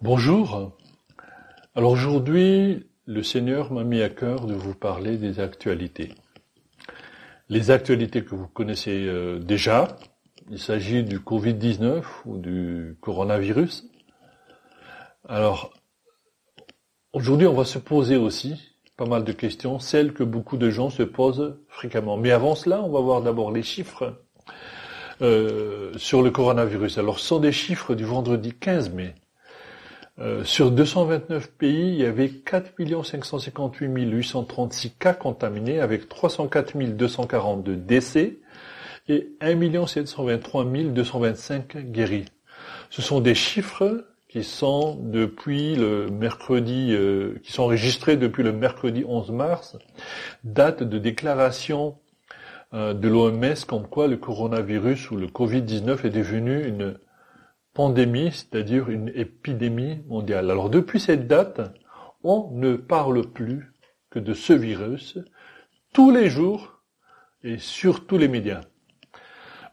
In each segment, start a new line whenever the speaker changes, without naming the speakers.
Bonjour. Alors aujourd'hui, le Seigneur m'a mis à cœur de vous parler des actualités. Les actualités que vous connaissez euh, déjà, il s'agit du Covid-19 ou du coronavirus. Alors, aujourd'hui, on va se poser aussi pas mal de questions, celles que beaucoup de gens se posent fréquemment. Mais avant cela, on va voir d'abord les chiffres euh, sur le coronavirus. Alors, ce sont des chiffres du vendredi 15 mai. Euh, sur 229 pays, il y avait 4 558 836 cas contaminés avec 304 242 décès et 1 723 225 guéris. Ce sont des chiffres qui sont depuis le mercredi, euh, qui sont enregistrés depuis le mercredi 11 mars, date de déclaration euh, de l'OMS comme quoi le coronavirus ou le Covid-19 est devenu une pandémie, c'est-à-dire une épidémie mondiale. Alors depuis cette date, on ne parle plus que de ce virus tous les jours et sur tous les médias.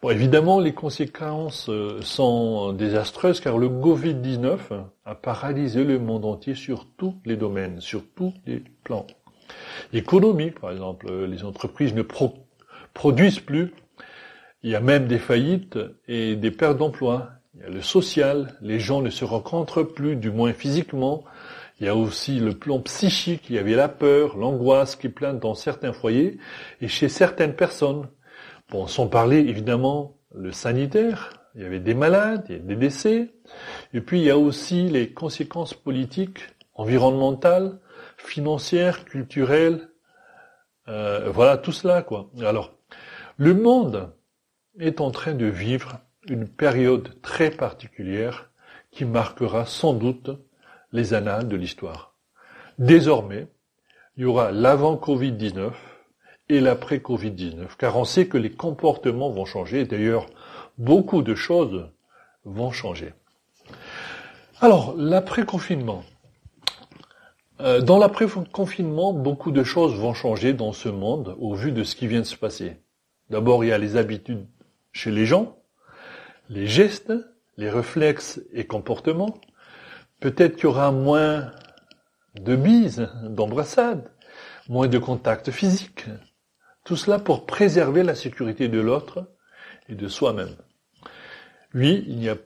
Bon, évidemment, les conséquences euh, sont désastreuses car le Covid-19 a paralysé le monde entier sur tous les domaines, sur tous les plans. Économique, par exemple, les entreprises ne produisent plus. Il y a même des faillites et des pertes d'emplois. Il y a le social, les gens ne se rencontrent plus, du moins physiquement. Il y a aussi le plan psychique, il y avait la peur, l'angoisse qui plane dans certains foyers et chez certaines personnes. Bon, sans parler évidemment le sanitaire, il y avait des malades, il y a des décès, et puis il y a aussi les conséquences politiques, environnementales, financières, culturelles, euh, voilà tout cela quoi. Alors, le monde est en train de vivre une période très particulière qui marquera sans doute les annales de l'histoire. Désormais, il y aura l'avant Covid-19 et l'après Covid-19, car on sait que les comportements vont changer, d'ailleurs beaucoup de choses vont changer. Alors, l'après-confinement. Euh, dans l'après-confinement, beaucoup de choses vont changer dans ce monde au vu de ce qui vient de se passer. D'abord, il y a les habitudes chez les gens, les gestes, les réflexes et comportements. Peut-être qu'il y aura moins de bises, d'embrassades, moins de contacts physiques. Tout cela pour préserver la sécurité de l'autre et de soi-même. Oui, il n'y a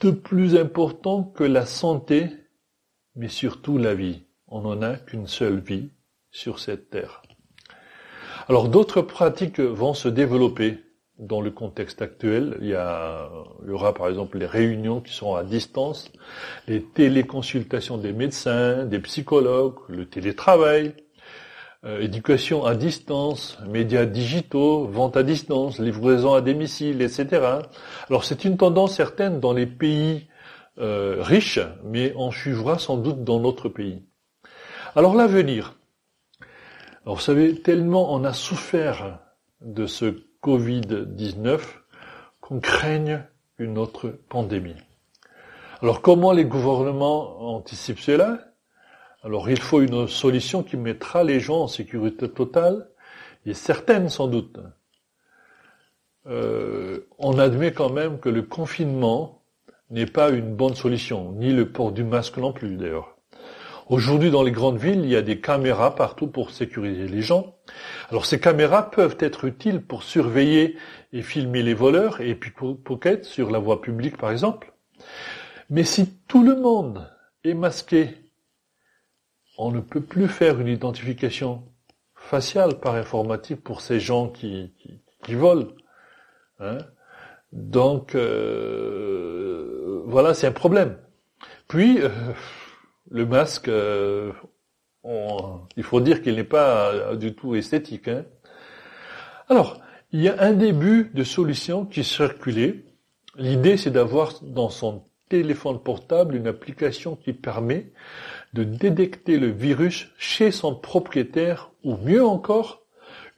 de plus important que la santé, mais surtout la vie. On n'en a qu'une seule vie sur cette terre. Alors d'autres pratiques vont se développer dans le contexte actuel. Il y, a, il y aura par exemple les réunions qui seront à distance, les téléconsultations des médecins, des psychologues, le télétravail, euh, éducation à distance, médias digitaux, vente à distance, livraison à domicile, etc. Alors c'est une tendance certaine dans les pays euh, riches, mais on suivra sans doute dans notre pays. Alors l'avenir. Alors vous savez, tellement on a souffert de ce Covid-19 qu'on craigne une autre pandémie. Alors comment les gouvernements anticipent cela? Alors il faut une solution qui mettra les gens en sécurité totale et certaine sans doute. Euh, on admet quand même que le confinement n'est pas une bonne solution, ni le port du masque non plus d'ailleurs. Aujourd'hui, dans les grandes villes, il y a des caméras partout pour sécuriser les gens. Alors ces caméras peuvent être utiles pour surveiller et filmer les voleurs et pickpockets sur la voie publique, par exemple. Mais si tout le monde est masqué, on ne peut plus faire une identification faciale par informatique pour ces gens qui, volent. Hein. Donc euh, voilà, c'est un problème. Puis euh, le masque, euh, il faut dire qu'il n'est pas euh, du tout esthétique. Hein. Alors, il y a un début de solution qui circulait. L'idée, c'est d'avoir dans son téléphone portable une application qui permet de détecter le virus chez son propriétaire ou mieux encore,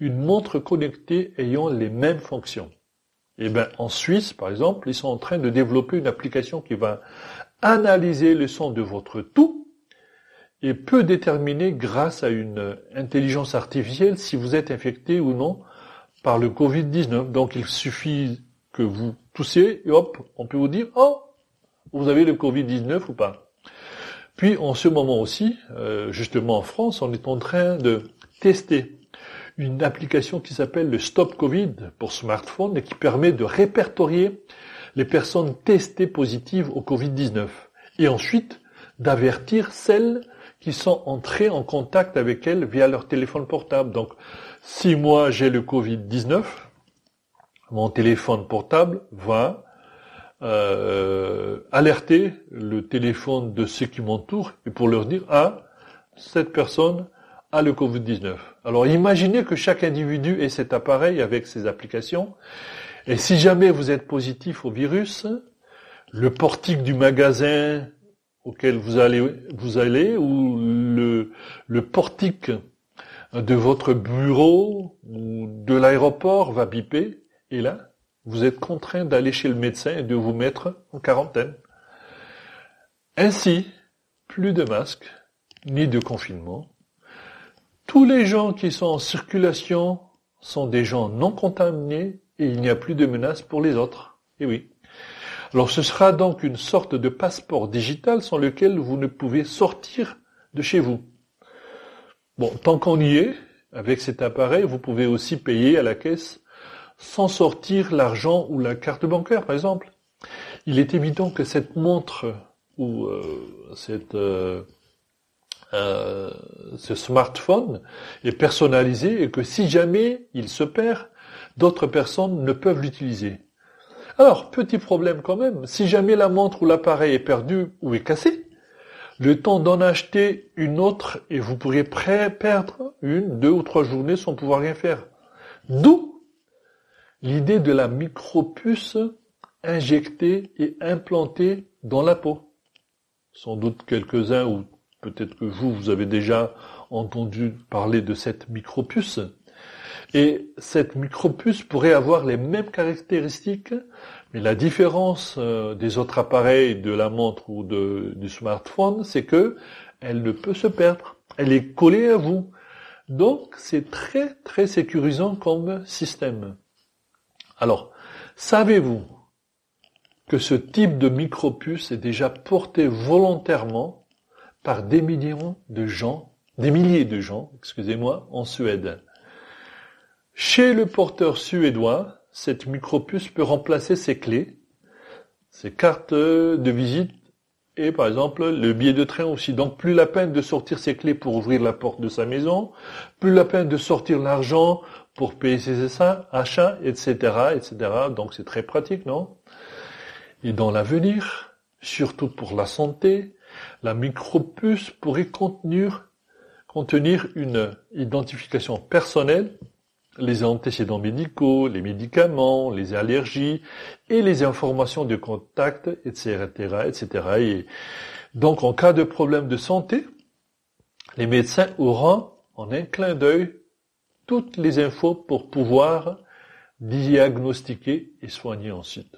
une montre connectée ayant les mêmes fonctions. Eh ben, en Suisse, par exemple, ils sont en train de développer une application qui va analyser le son de votre tout et peut déterminer grâce à une intelligence artificielle si vous êtes infecté ou non par le Covid-19. Donc il suffit que vous toussiez et hop, on peut vous dire, oh, vous avez le Covid-19 ou pas. Puis en ce moment aussi, euh, justement en France, on est en train de tester une application qui s'appelle le Stop Covid pour smartphone et qui permet de répertorier les personnes testées positives au Covid-19 et ensuite d'avertir celles qui sont entrées en contact avec elles via leur téléphone portable. Donc, si moi j'ai le Covid-19, mon téléphone portable va euh, alerter le téléphone de ceux qui m'entourent et pour leur dire ah cette personne a le Covid-19. Alors imaginez que chaque individu ait cet appareil avec ses applications et si jamais vous êtes positif au virus, le portique du magasin auquel vous allez, vous allez ou le, le portique de votre bureau ou de l'aéroport va biper et là, vous êtes contraint d'aller chez le médecin et de vous mettre en quarantaine. Ainsi, plus de masques, ni de confinement. Tous les gens qui sont en circulation sont des gens non contaminés et il n'y a plus de menace pour les autres. Et oui. Alors ce sera donc une sorte de passeport digital sans lequel vous ne pouvez sortir de chez vous. Bon, tant qu'on y est, avec cet appareil, vous pouvez aussi payer à la caisse sans sortir l'argent ou la carte bancaire, par exemple. Il est évident que cette montre ou euh, cette, euh, euh, ce smartphone est personnalisé et que si jamais il se perd, d'autres personnes ne peuvent l'utiliser. Alors, petit problème quand même, si jamais la montre ou l'appareil est perdu ou est cassé, le temps d'en acheter une autre et vous pourriez perdre une, deux ou trois journées sans pouvoir rien faire. D'où l'idée de la micropuce injectée et implantée dans la peau. Sans doute quelques-uns, ou peut-être que vous, vous avez déjà entendu parler de cette micropuce. Et cette micropuce pourrait avoir les mêmes caractéristiques, mais la différence euh, des autres appareils, de la montre ou du smartphone, c'est que elle ne peut se perdre. Elle est collée à vous. Donc, c'est très, très sécurisant comme système. Alors, savez-vous que ce type de micropuce est déjà porté volontairement par des millions de gens, des milliers de gens, excusez-moi, en Suède? Chez le porteur suédois, cette micropuce peut remplacer ses clés, ses cartes de visite et par exemple le billet de train aussi. Donc plus la peine de sortir ses clés pour ouvrir la porte de sa maison, plus la peine de sortir l'argent pour payer ses achats, etc., etc. Donc c'est très pratique, non? Et dans l'avenir, surtout pour la santé, la micropuce pourrait contenir, contenir une identification personnelle, les antécédents médicaux, les médicaments, les allergies et les informations de contact, etc., etc. Et donc en cas de problème de santé, les médecins auront en un clin d'œil toutes les infos pour pouvoir diagnostiquer et soigner ensuite.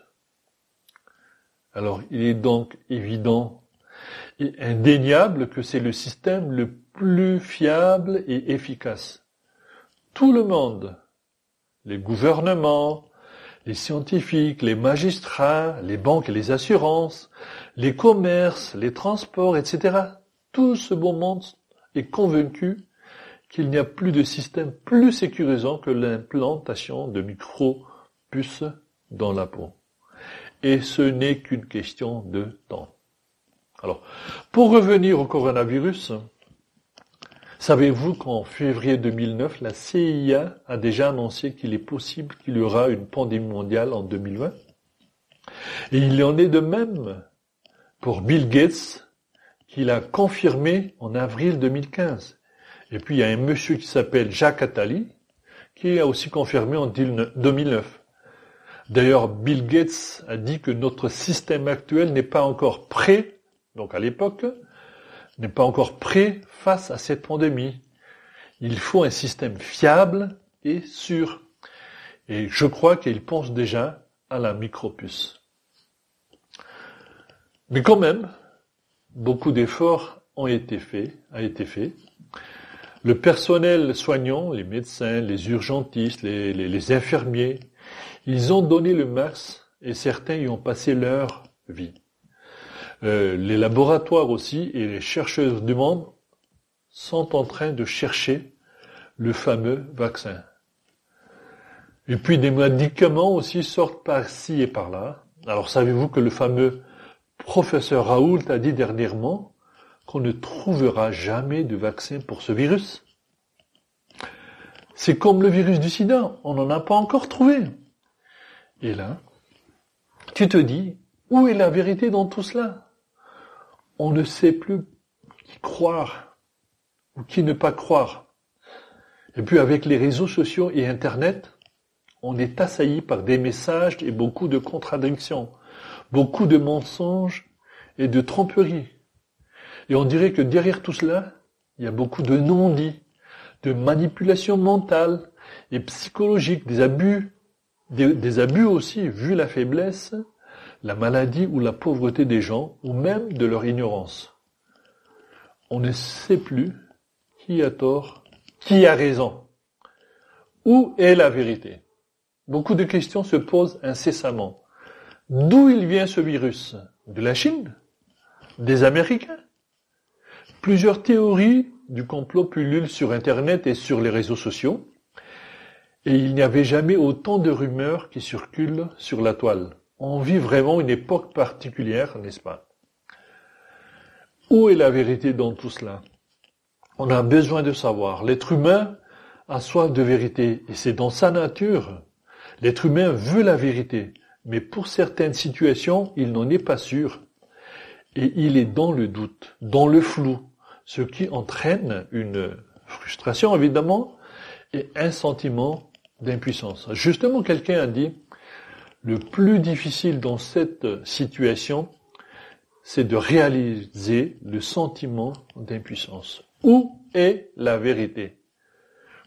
Alors, il est donc évident et indéniable que c'est le système le plus fiable et efficace. Tout le monde, les gouvernements, les scientifiques, les magistrats, les banques et les assurances, les commerces, les transports, etc. Tout ce bon monde est convaincu qu'il n'y a plus de système plus sécurisant que l'implantation de micro-puces dans la peau. Et ce n'est qu'une question de temps. Alors, pour revenir au coronavirus, savez-vous qu'en février 2009, la CIA a déjà annoncé qu'il est possible qu'il y aura une pandémie mondiale en 2020 Et il en est de même pour Bill Gates, qu'il a confirmé en avril 2015. Et puis il y a un monsieur qui s'appelle Jacques Attali, qui a aussi confirmé en 2009. D'ailleurs, Bill Gates a dit que notre système actuel n'est pas encore prêt, donc à l'époque, n'est pas encore prêt face à cette pandémie. Il faut un système fiable et sûr. Et je crois qu'il pense déjà à la micropuce. Mais quand même, beaucoup d'efforts ont été faits, a été fait. Le personnel soignant, les médecins, les urgentistes, les, infirmiers, ils ont donné le max et certains y ont passé leur vie. Euh, les laboratoires aussi et les chercheurs du monde sont en train de chercher le fameux vaccin. Et puis des médicaments aussi sortent par-ci et par-là. Alors savez-vous que le fameux professeur Raoult a dit dernièrement qu'on ne trouvera jamais de vaccin pour ce virus? C'est comme le virus du sida, on n'en a pas encore trouvé. Et là, tu te dis, où est la vérité dans tout cela? On ne sait plus qui croire ou qui ne pas croire. Et puis avec les réseaux sociaux et Internet, on est assailli par des messages et beaucoup de contradictions, beaucoup de mensonges et de tromperies. Et on dirait que derrière tout cela, il y a beaucoup de non-dits, de manipulations mentales et psychologiques, des abus, des, abus aussi, vu la faiblesse, la maladie ou la pauvreté des gens, ou même de leur ignorance. On ne sait plus qui a tort, qui a raison. Où est la vérité Beaucoup de questions se posent incessamment. D'où il vient ce virus? De la Chine? Des Américains? Plusieurs théories du complot pullulent sur Internet et sur les réseaux sociaux, et il n'y avait jamais autant de rumeurs qui circulent sur la toile. On vit vraiment une époque particulière, n'est-ce pas? Où est la vérité dans tout cela? On a besoin de savoir. L'être humain a soif de vérité, et c'est dans sa nature L'être humain veut la vérité, mais pour certaines situations, il n'en est pas sûr. Et il est dans le doute, dans le flou, ce qui entraîne une frustration évidemment et un sentiment d'impuissance. Justement, quelqu'un a dit, le plus difficile dans cette situation, c'est de réaliser le sentiment d'impuissance. Où est la vérité?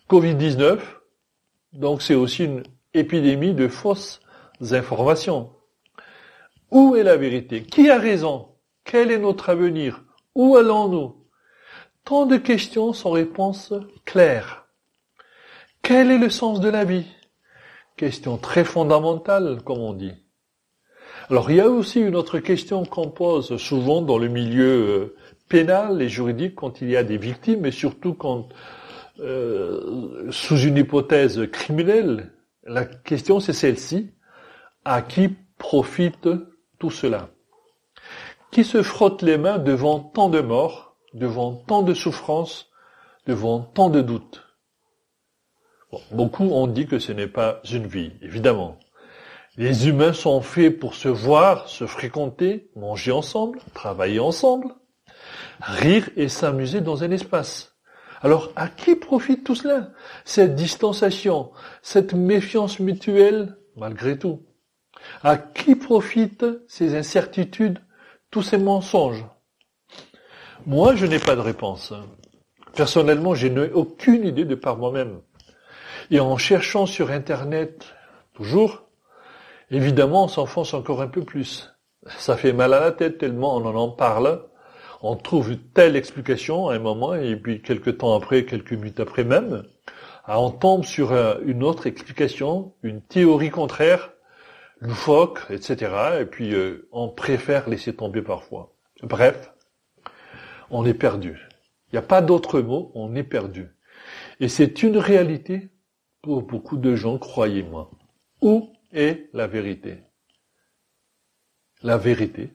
Covid-19, donc c'est aussi une épidémie de fausses informations. Où est la vérité? Qui a raison? Quel est notre avenir? Où allons-nous? Tant de questions sans réponse claire. Quel est le sens de la vie? Question très fondamentale, comme on dit. Alors il y a aussi une autre question qu'on pose souvent dans le milieu euh, pénal et juridique quand il y a des victimes, et surtout quand euh, sous une hypothèse criminelle, la question, c'est celle-ci. À qui profite tout cela? Qui se frotte les mains devant tant de morts, devant tant de souffrances, devant tant de doutes? Beaucoup ont dit que ce n'est pas une vie, évidemment. Les humains sont faits pour se voir, se fréquenter, manger ensemble, travailler ensemble, rire et s'amuser dans un espace. Alors, à qui profite tout cela? Cette distanciation, cette méfiance mutuelle, malgré tout. À qui profitent ces incertitudes, tous ces mensonges? Moi, je n'ai pas de réponse. Personnellement, je n'ai aucune idée de par moi-même. Et en cherchant sur Internet, toujours, évidemment, on s'enfonce encore un peu plus. Ça fait mal à la tête tellement on en parle on trouve telle explication à un moment, et puis quelques temps après, quelques minutes après même, on tombe sur euh, une autre explication, une théorie contraire, loufoque, etc. Et puis euh, on préfère laisser tomber parfois. Bref, on est perdu. Il n'y a pas d'autre mot, on est perdu. Et c'est une réalité pour beaucoup de gens, croyez-moi. Où est la vérité? La vérité,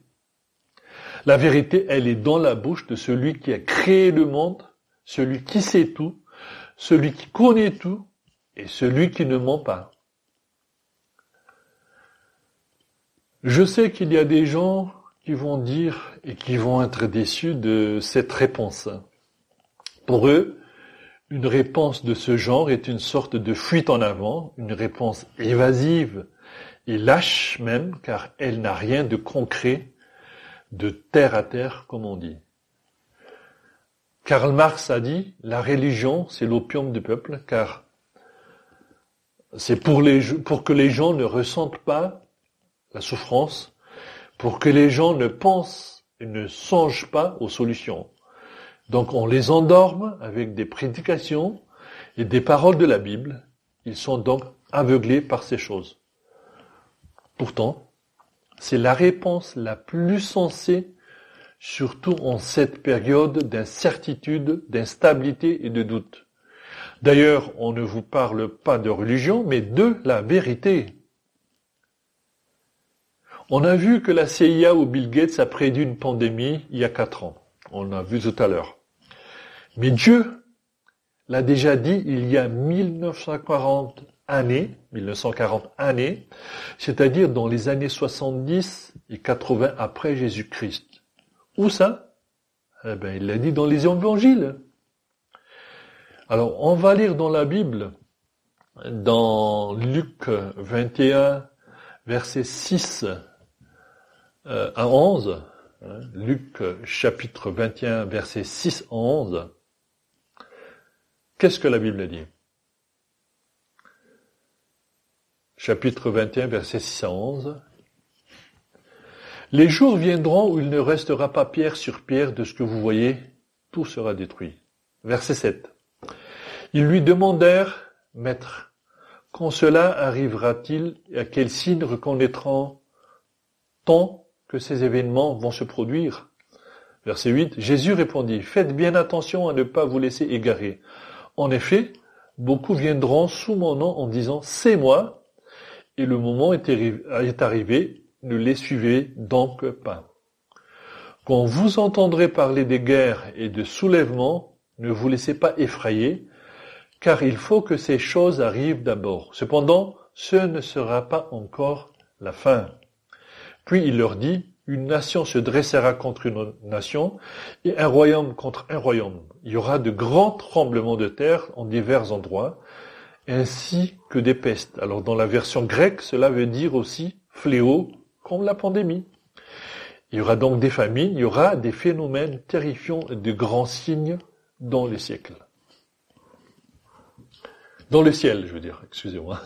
la vérité, elle est dans la bouche de celui qui a créé le monde, celui qui sait tout, celui qui connaît tout et celui qui ne ment pas. Je sais qu'il y a des gens qui vont dire et qui vont être déçus de cette réponse. Pour eux, une réponse de ce genre est une sorte de fuite en avant, une réponse évasive et lâche même, car elle n'a rien de concret de terre à terre, comme on dit. Karl Marx a dit, la religion, c'est l'opium du peuple, car c'est pour, que les gens ne ressentent pas la souffrance, pour que les gens ne pensent et ne songent pas aux solutions. Donc on les endorme avec des prédications et des paroles de la Bible. Ils sont donc aveuglés par ces choses. Pourtant, c'est la réponse la plus sensée surtout en cette période d'incertitude, d'instabilité et de doute. D'ailleurs, on ne vous parle pas de religion, mais de la vérité. On a vu que la CIA ou Bill Gates a prédit une pandémie il y a quatre ans. On l'a vu tout à l'heure. Mais Dieu l'a déjà dit il y a 1940 années, 1940 années, c'est-à-dire dans les années 70 et 80 après Jésus-Christ. Où ça? Eh bien, il l'a dit dans les évangiles. Alors, on va lire dans la Bible, dans Luc 21, verset 6 euh, à 11, hein, Luc chapitre 21, verset 6 à 11, qu'est-ce que la Bible dit? Chapitre 21, verset 6 à 11. Les jours viendront où il ne restera pas pierre sur pierre de ce que vous voyez, tout sera détruit. Verset 7. Ils lui demandèrent, Maître, quand cela arrivera-t-il et à quel signe reconnaîtront-on que ces événements vont se produire? Verset 8. Jésus répondit, Faites bien attention à ne pas vous laisser égarer. En effet, beaucoup viendront sous mon nom en disant, C'est moi, et le moment est arrivé, ne les suivez donc pas. Quand vous entendrez parler des guerres et de soulèvements, ne vous laissez pas effrayer, car il faut que ces choses arrivent d'abord. Cependant, ce ne sera pas encore la fin. Puis il leur dit, une nation se dressera contre une nation et un royaume contre un royaume. Il y aura de grands tremblements de terre en divers endroits, ainsi que des pestes. Alors dans la version grecque, cela veut dire aussi fléau comme la pandémie. Il y aura donc des famines, il y aura des phénomènes terrifiants et de grands signes dans les siècles. Dans le ciel, je veux dire, excusez-moi.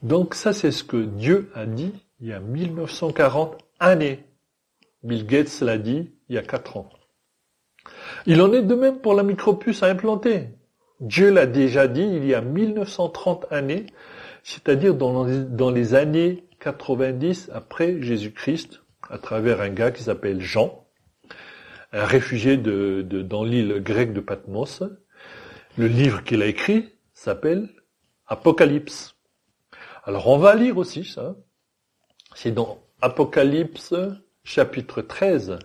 Donc ça, c'est ce que Dieu a dit il y a 1940 années. Bill Gates l'a dit il y a 4 ans. Il en est de même pour la micropuce à implanter. Dieu l'a déjà dit il y a 1930 années, c'est-à-dire dans, les années 90 après Jésus-Christ, à travers un gars qui s'appelle Jean, un réfugié de, dans l'île grecque de Patmos. Le livre qu'il a écrit s'appelle Apocalypse. Alors on va lire aussi ça. C'est dans Apocalypse chapitre 13,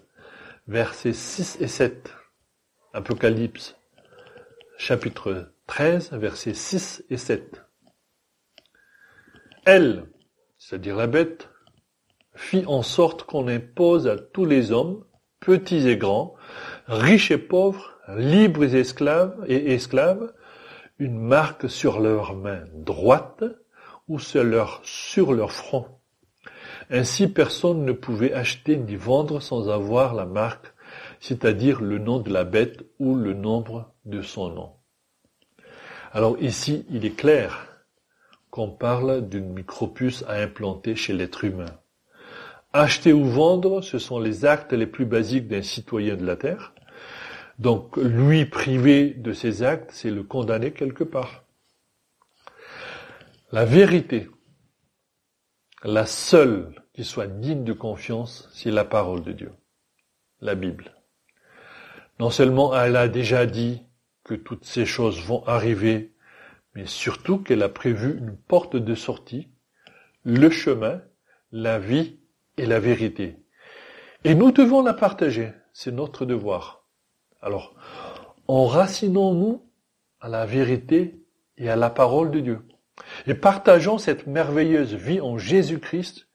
versets 6 et 7. Apocalypse chapitre 13, versets 6 et 7. Elle, c'est-à-dire la bête, fit en sorte qu'on impose à tous les hommes, petits et grands, riches et pauvres, libres et esclaves, et esclaves, une marque sur leur main droite ou sur leur, sur leur front. Ainsi personne ne pouvait acheter ni vendre sans avoir la marque, c'est-à-dire le nom de la bête ou le nombre de son nom. Alors ici, il est clair qu'on parle d'une micropuce à implanter chez l'être humain. Acheter ou vendre, ce sont les actes les plus basiques d'un citoyen de la Terre. Donc lui privé de ses actes, c'est le condamner quelque part. La vérité, la seule qui soit digne de confiance, c'est la parole de Dieu, la Bible. Non seulement elle a déjà dit que toutes ces choses vont arriver mais surtout qu'elle a prévu une porte de sortie, le chemin, la vie et la vérité. Et nous devons la partager, c'est notre devoir. Alors, enracinons-nous à la vérité et à la parole de Dieu. Et partageons cette merveilleuse vie en Jésus-Christ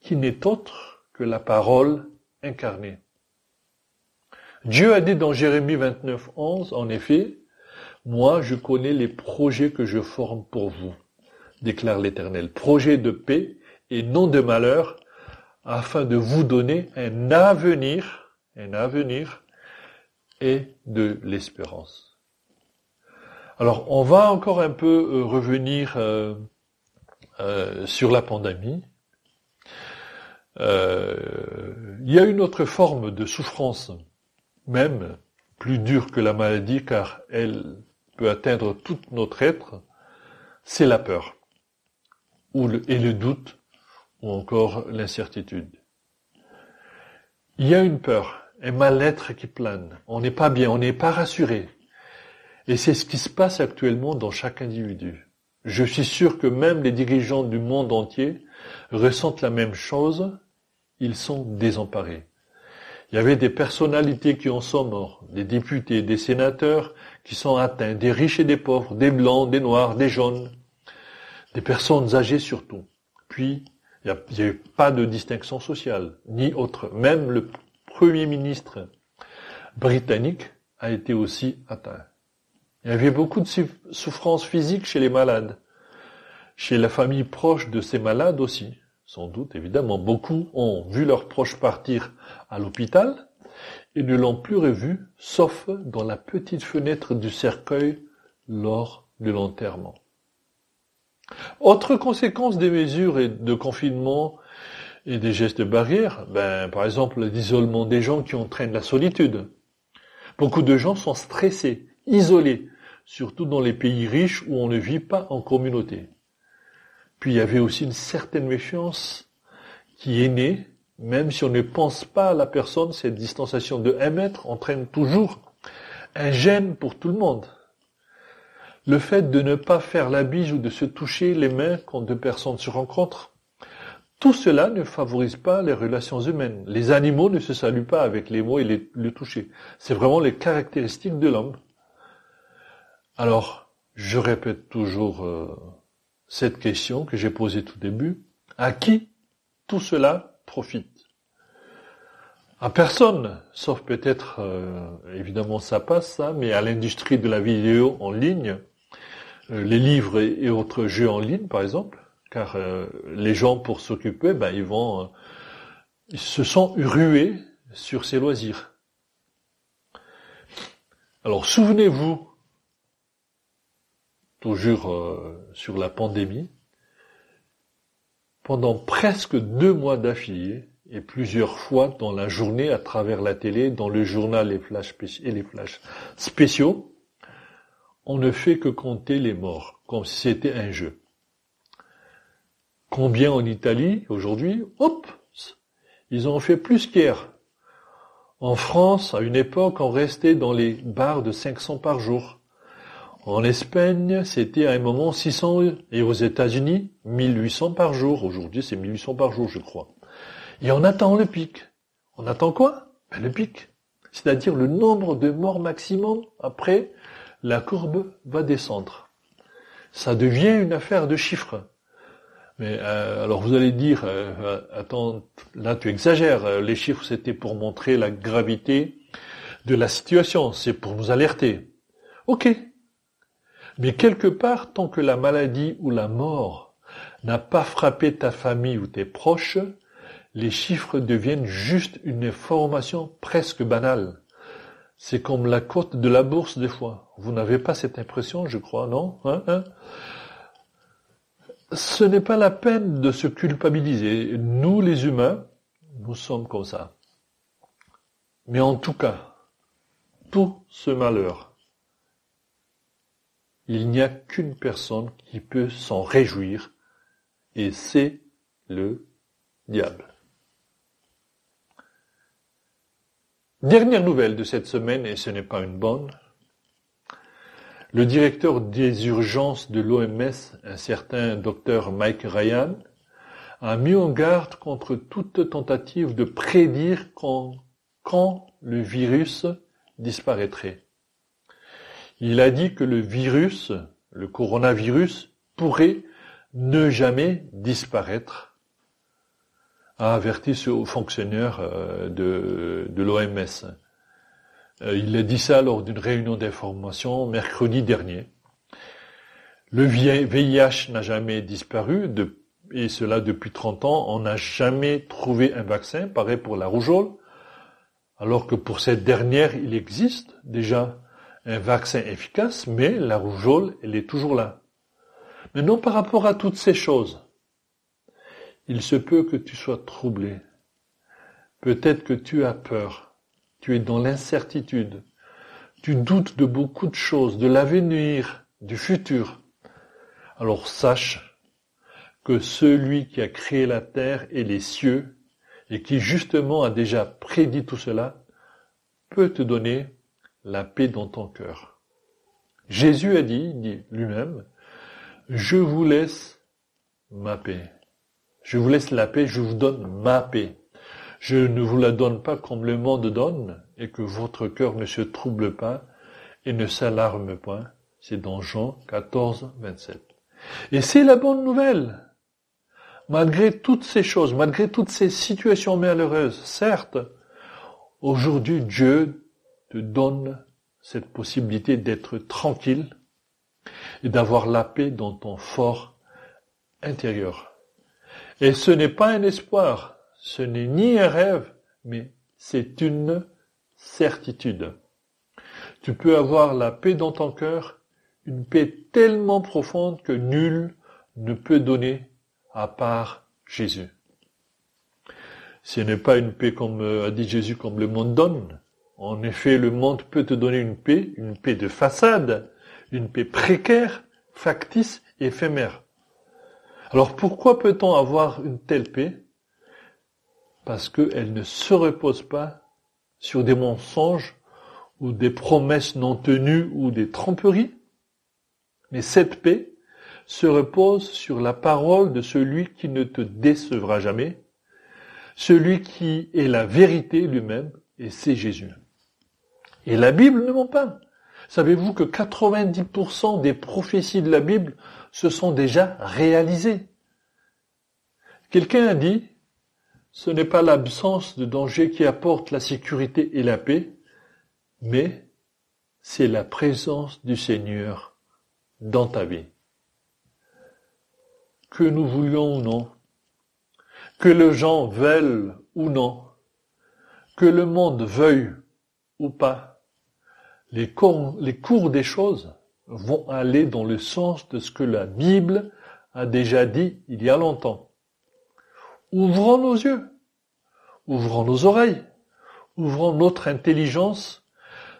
qui n'est autre que la parole incarnée. Dieu a dit dans Jérémie 29, 11, en effet, moi, je connais les projets que je forme pour vous, déclare l'Éternel. Projets de paix et non de malheur, afin de vous donner un avenir, un avenir et de l'espérance. Alors, on va encore un peu euh, revenir euh, euh, sur la pandémie. il y a une autre forme de souffrance, même plus dure que la maladie, car elle peut atteindre tout notre être, c'est la peur, et le doute, ou encore l'incertitude. Il y a une peur, un mal-être qui plane. On n'est pas bien, on n'est pas rassuré. Et c'est ce qui se passe actuellement dans chaque individu. Je suis sûr que même les dirigeants du monde entier ressentent la même chose. Ils sont désemparés. Il y avait des personnalités qui en sont morts, des députés, des sénateurs qui sont atteints, des riches et des pauvres, des blancs, des noirs, des jaunes, des personnes âgées surtout. Puis, il n'y a, eu pas de distinction sociale, ni autre. Même le Premier ministre britannique a été aussi atteint. Il y avait beaucoup de souffrances physiques chez les malades, chez la famille proche de ces malades aussi. Sans doute, évidemment, beaucoup ont vu leurs proches partir à l'hôpital et ne l'ont plus revu, sauf dans la petite fenêtre du cercueil lors de l'enterrement. Autre conséquence des mesures de confinement et des gestes de barrière, ben, par exemple l'isolement des gens qui entraînent la solitude. Beaucoup de gens sont stressés, isolés, surtout dans les pays riches où on ne vit pas en communauté. Puis il y avait aussi une certaine méfiance qui est née, même si on ne pense pas à la personne, cette distanciation de 1 mètre entraîne toujours un gêne pour tout le monde. Le fait de ne pas faire la bise ou de se toucher les mains quand deux personnes se rencontrent, tout cela ne favorise pas les relations humaines. Les animaux ne se saluent pas avec les mots et le toucher. C'est vraiment les caractéristiques de l'homme. Alors, je répète toujours euh, cette question que j'ai posée tout début. À qui tout cela profite? À personne, sauf peut-être, euh, évidemment ça passe ça, mais à l'industrie de la vidéo en ligne, euh, les livres et, autres jeux en ligne par exemple, car les gens pour s'occuper, ben, ils vont, ils se sont rués sur ces loisirs. Alors souvenez-vous toujours euh, sur la pandémie, pendant presque deux mois d'affilée, et plusieurs fois dans la journée à travers la télé, dans le journal et les flashs spéciaux, on ne fait que compter les morts, comme si c'était un jeu. Combien en Italie aujourd'hui? Hop Ils ont fait plus qu'hier. En France, à une époque, on restait dans les barres de 500 par jour. En Espagne, c'était à un moment 600 et aux États-Unis, 1800 par jour. Aujourd'hui, c'est 1800 par jour, je crois. Et on attend le pic. On attend quoi? Ben, Le pic. C'est-à-dire le nombre de morts maximum. Après, la courbe va descendre. Ça devient une affaire de chiffres. Mais euh, alors vous allez dire, euh, attends, là tu exagères. Les chiffres c'était pour montrer la gravité de la situation. C'est pour nous alerter. Ok, mais quelque part, tant que la maladie ou la mort n'a pas frappé ta famille ou tes proches, les chiffres deviennent juste une information presque banale. C'est comme la cote de la bourse des fois. Vous n'avez pas cette impression, je crois, non? Hein, hein? Ce n'est pas la peine de se culpabiliser. Nous, les humains, nous sommes comme ça. Mais en tout cas, tout ce malheur, il n'y a qu'une personne qui peut s'en réjouir, et c'est le diable. Dernière nouvelle de cette semaine, et ce n'est pas une bonne. Le directeur des urgences de l'OMS, un certain docteur Mike Ryan, a mis en garde contre toute tentative de prédire quand, le virus disparaîtrait. Il a dit que le virus, le coronavirus, pourrait ne jamais disparaître, a averti ce fonctionnaire euh, de, de l'OMS. Euh, il a dit ça lors d'une réunion d'information mercredi dernier. Le VIH n'a jamais disparu, et cela depuis 30 ans. On n'a jamais trouvé un vaccin, pareil pour la rougeole, alors que pour cette dernière, il existe déjà un vaccin efficace, mais la rougeole, elle est toujours là. Mais non par rapport à toutes ces choses. Il se peut que tu sois troublé. Peut-être que tu as peur. Tu es dans l'incertitude. Tu doutes de beaucoup de choses, de l'avenir, du futur. Alors sache que celui qui a créé la terre et les cieux et qui justement a déjà prédit tout cela, peut te donner la paix dans ton cœur. Jésus a dit, lui-même, je vous laisse ma paix. Je vous laisse la paix, je vous donne ma paix. Je ne vous la donne pas comme le monde donne, et que votre cœur ne se trouble pas et ne s'alarme point. C'est dans Jean 14, 27. Et c'est la bonne nouvelle. Malgré toutes ces choses, malgré toutes ces situations malheureuses, certes, aujourd'hui Dieu donne cette possibilité d'être tranquille et d'avoir la paix dans ton fort intérieur. Et ce n'est pas un espoir, ce n'est ni un rêve, mais c'est une certitude. Tu peux avoir la paix dans ton cœur, une paix tellement profonde que nul ne peut donner à part Jésus. Ce n'est pas une paix comme euh, a dit Jésus comme le monde donne. En effet, le monde peut te donner une paix, une paix de façade, une paix précaire, factice, éphémère. Alors pourquoi peut-on avoir une telle paix? Parce qu'elle ne se repose pas sur des mensonges ou des promesses non tenues ou des tromperies. Mais cette paix se repose sur la parole de celui qui ne te décevra jamais, celui qui est la vérité lui-même, et c'est Jésus. Et la Bible ne ment pas. Savez-vous que 90% des prophéties de la Bible se sont déjà réalisées? Quelqu'un a dit, ce n'est pas l'absence de danger qui apporte la sécurité et la paix, mais c'est la présence du Seigneur dans ta vie. Que nous voulions ou non, que les gens veulent ou non, que le monde veuille ou pas, les cours, des choses vont aller dans le sens de ce que la Bible a déjà dit il y a longtemps. Ouvrons nos yeux, ouvrons nos oreilles, ouvrons notre intelligence,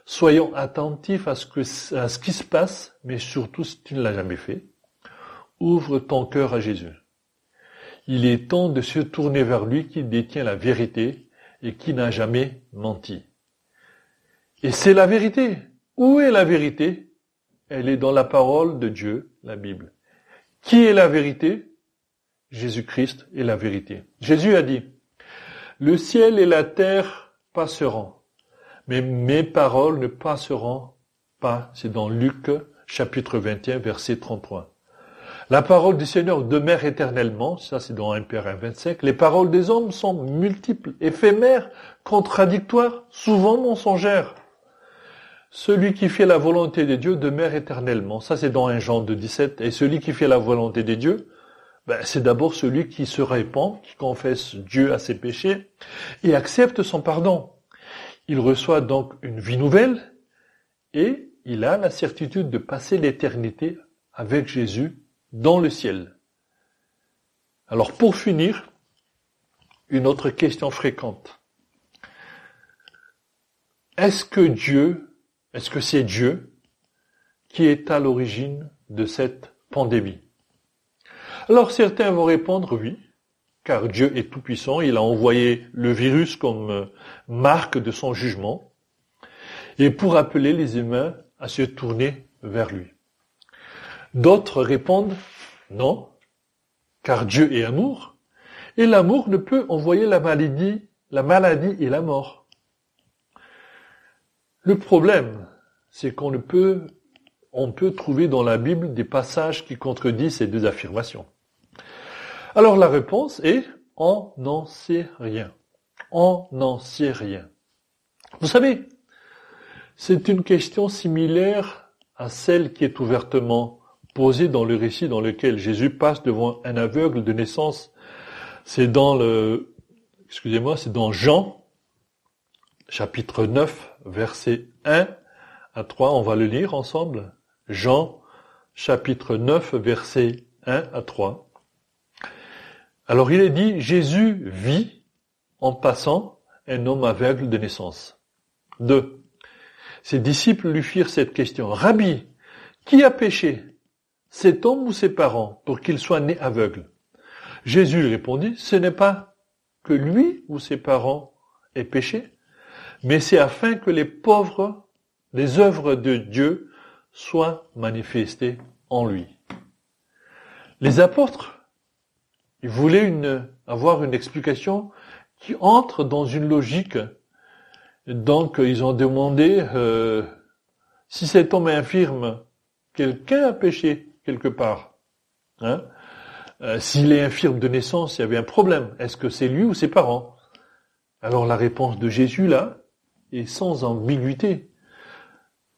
soyons attentifs à ce qui se passe, mais surtout si tu ne l'as jamais fait, ouvre ton cœur à Jésus. Il est temps de se tourner vers lui qui détient la vérité et qui n'a jamais menti. Et c'est la vérité. Où est la vérité? Elle est dans la parole de Dieu, la Bible. Qui est la vérité? Jésus-Christ est la vérité. Jésus a dit, le ciel et la terre passeront, mais mes paroles ne passeront pas. C'est dans Luc chapitre 21 verset 33. La parole du Seigneur demeure éternellement, ça c'est dans 1 Père 1 25. Les paroles des hommes sont multiples, éphémères, contradictoires, souvent mensongères. Celui qui fait la volonté de Dieu demeure éternellement. Ça c'est dans 1 Jean 2 17. Et celui qui fait la volonté de Dieu ben, c'est d'abord celui qui se répand, qui confesse Dieu à ses péchés et accepte son pardon. Il reçoit donc une vie nouvelle et il a la certitude de passer l'éternité avec Jésus dans le ciel. Alors pour finir, une autre question fréquente. Est-ce que Dieu, est-ce que c'est Dieu qui est à l'origine de cette pandémie? Alors certains vont répondre oui, car Dieu est tout-puissant, il a envoyé le virus comme euh, marque de son jugement, et pour appeler les humains à se tourner vers lui. D'autres répondent non, car Dieu est amour, et l'amour ne peut envoyer la maladie, la maladie et la mort. Le problème, c'est qu'on ne peut, on peut trouver dans la Bible des passages qui contredisent ces deux affirmations. Alors la réponse est on n'en sait rien. On n'en sait rien. Vous savez, c'est une question similaire à celle qui est ouvertement posée dans le récit dans lequel Jésus passe devant un aveugle de naissance. C'est dans le, excusez-moi, c'est dans Jean, chapitre 9, verset 1 à 3. On va le lire ensemble. Jean, chapitre 9, verset 1 à 3. Alors il est dit, Jésus vit en passant un homme aveugle de naissance. Deux. Ses disciples lui firent cette question. Rabbi, qui a péché Cet homme ou ses parents pour qu'il soit né aveugle? Jésus répondit, ce n'est pas que lui ou ses parents aient péché, mais c'est afin que les pauvres, les œuvres de Dieu soient manifestées en lui. Les apôtres, ils voulaient une, avoir une explication qui entre dans une logique. Donc ils ont demandé euh, si cet homme est infirme, quelqu'un a péché quelque part. Hein euh, S'il est infirme de naissance, il y avait un problème. Est-ce que c'est lui ou ses parents? Alors la réponse de Jésus là est sans ambiguïté.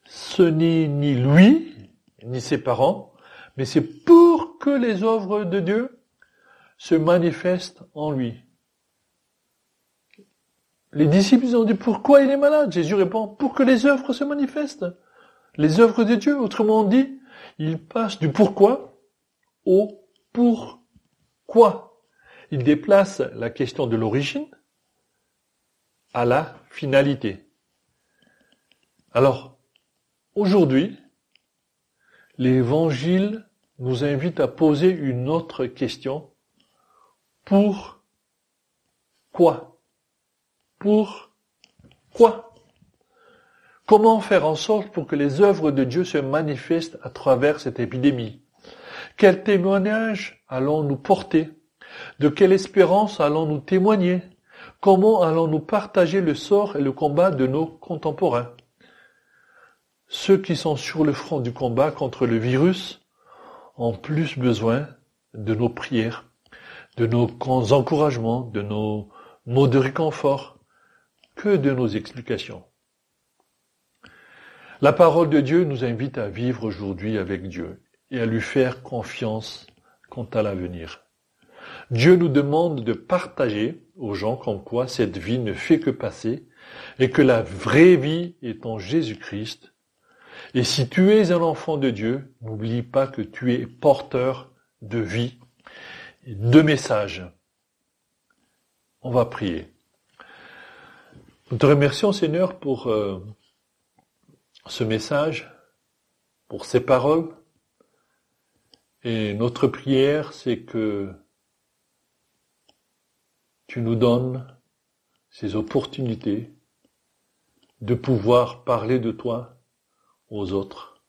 Ce n'est ni lui, ni ses parents, mais c'est pour que les œuvres de Dieu se manifestent en lui. Les disciples ont dit pourquoi il est malade? Jésus répond pour que les œuvres se manifestent. Les œuvres de Dieu, autrement dit, il passe du pourquoi au pourquoi. Il déplace la question de l'origine à la finalité. Alors, aujourd'hui, l'évangile nous invite à poser une autre question. Pour quoi? Pour quoi? Comment faire en sorte pour que les œuvres de Dieu se manifestent à travers cette épidémie? Quel témoignage allons-nous porter? De quelle espérance allons-nous témoigner? Comment allons-nous partager le sort et le combat de nos contemporains? Ceux qui sont sur le front du combat contre le virus ont plus besoin de nos prières, de nos encouragements, de nos mots de réconfort, que de nos explications. La parole de Dieu nous invite à vivre aujourd'hui avec Dieu et à lui faire confiance quant à l'avenir. Dieu nous demande de partager aux gens comme quoi cette vie ne fait que passer et que la vraie vie est en Jésus-Christ et si tu es un enfant de Dieu, n'oublie pas que tu es porteur de vie de messages. On va prier. Nous te remercions Seigneur pour euh, ce message, pour ces paroles. Et notre prière, c'est que tu nous donnes ces opportunités de pouvoir parler de toi aux autres,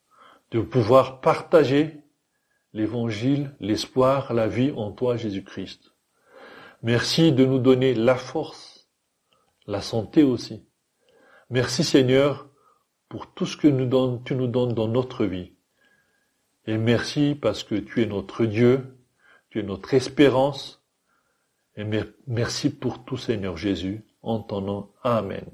de pouvoir partager l'évangile, l'espoir, la vie en toi, Jésus-Christ. Merci de nous donner la force, la santé aussi. Merci Seigneur pour tout ce que tu nous donnes dans notre vie. Et merci parce que tu es notre Dieu, tu es notre espérance. Merci pour tout Seigneur Jésus, en ton nom. Amen.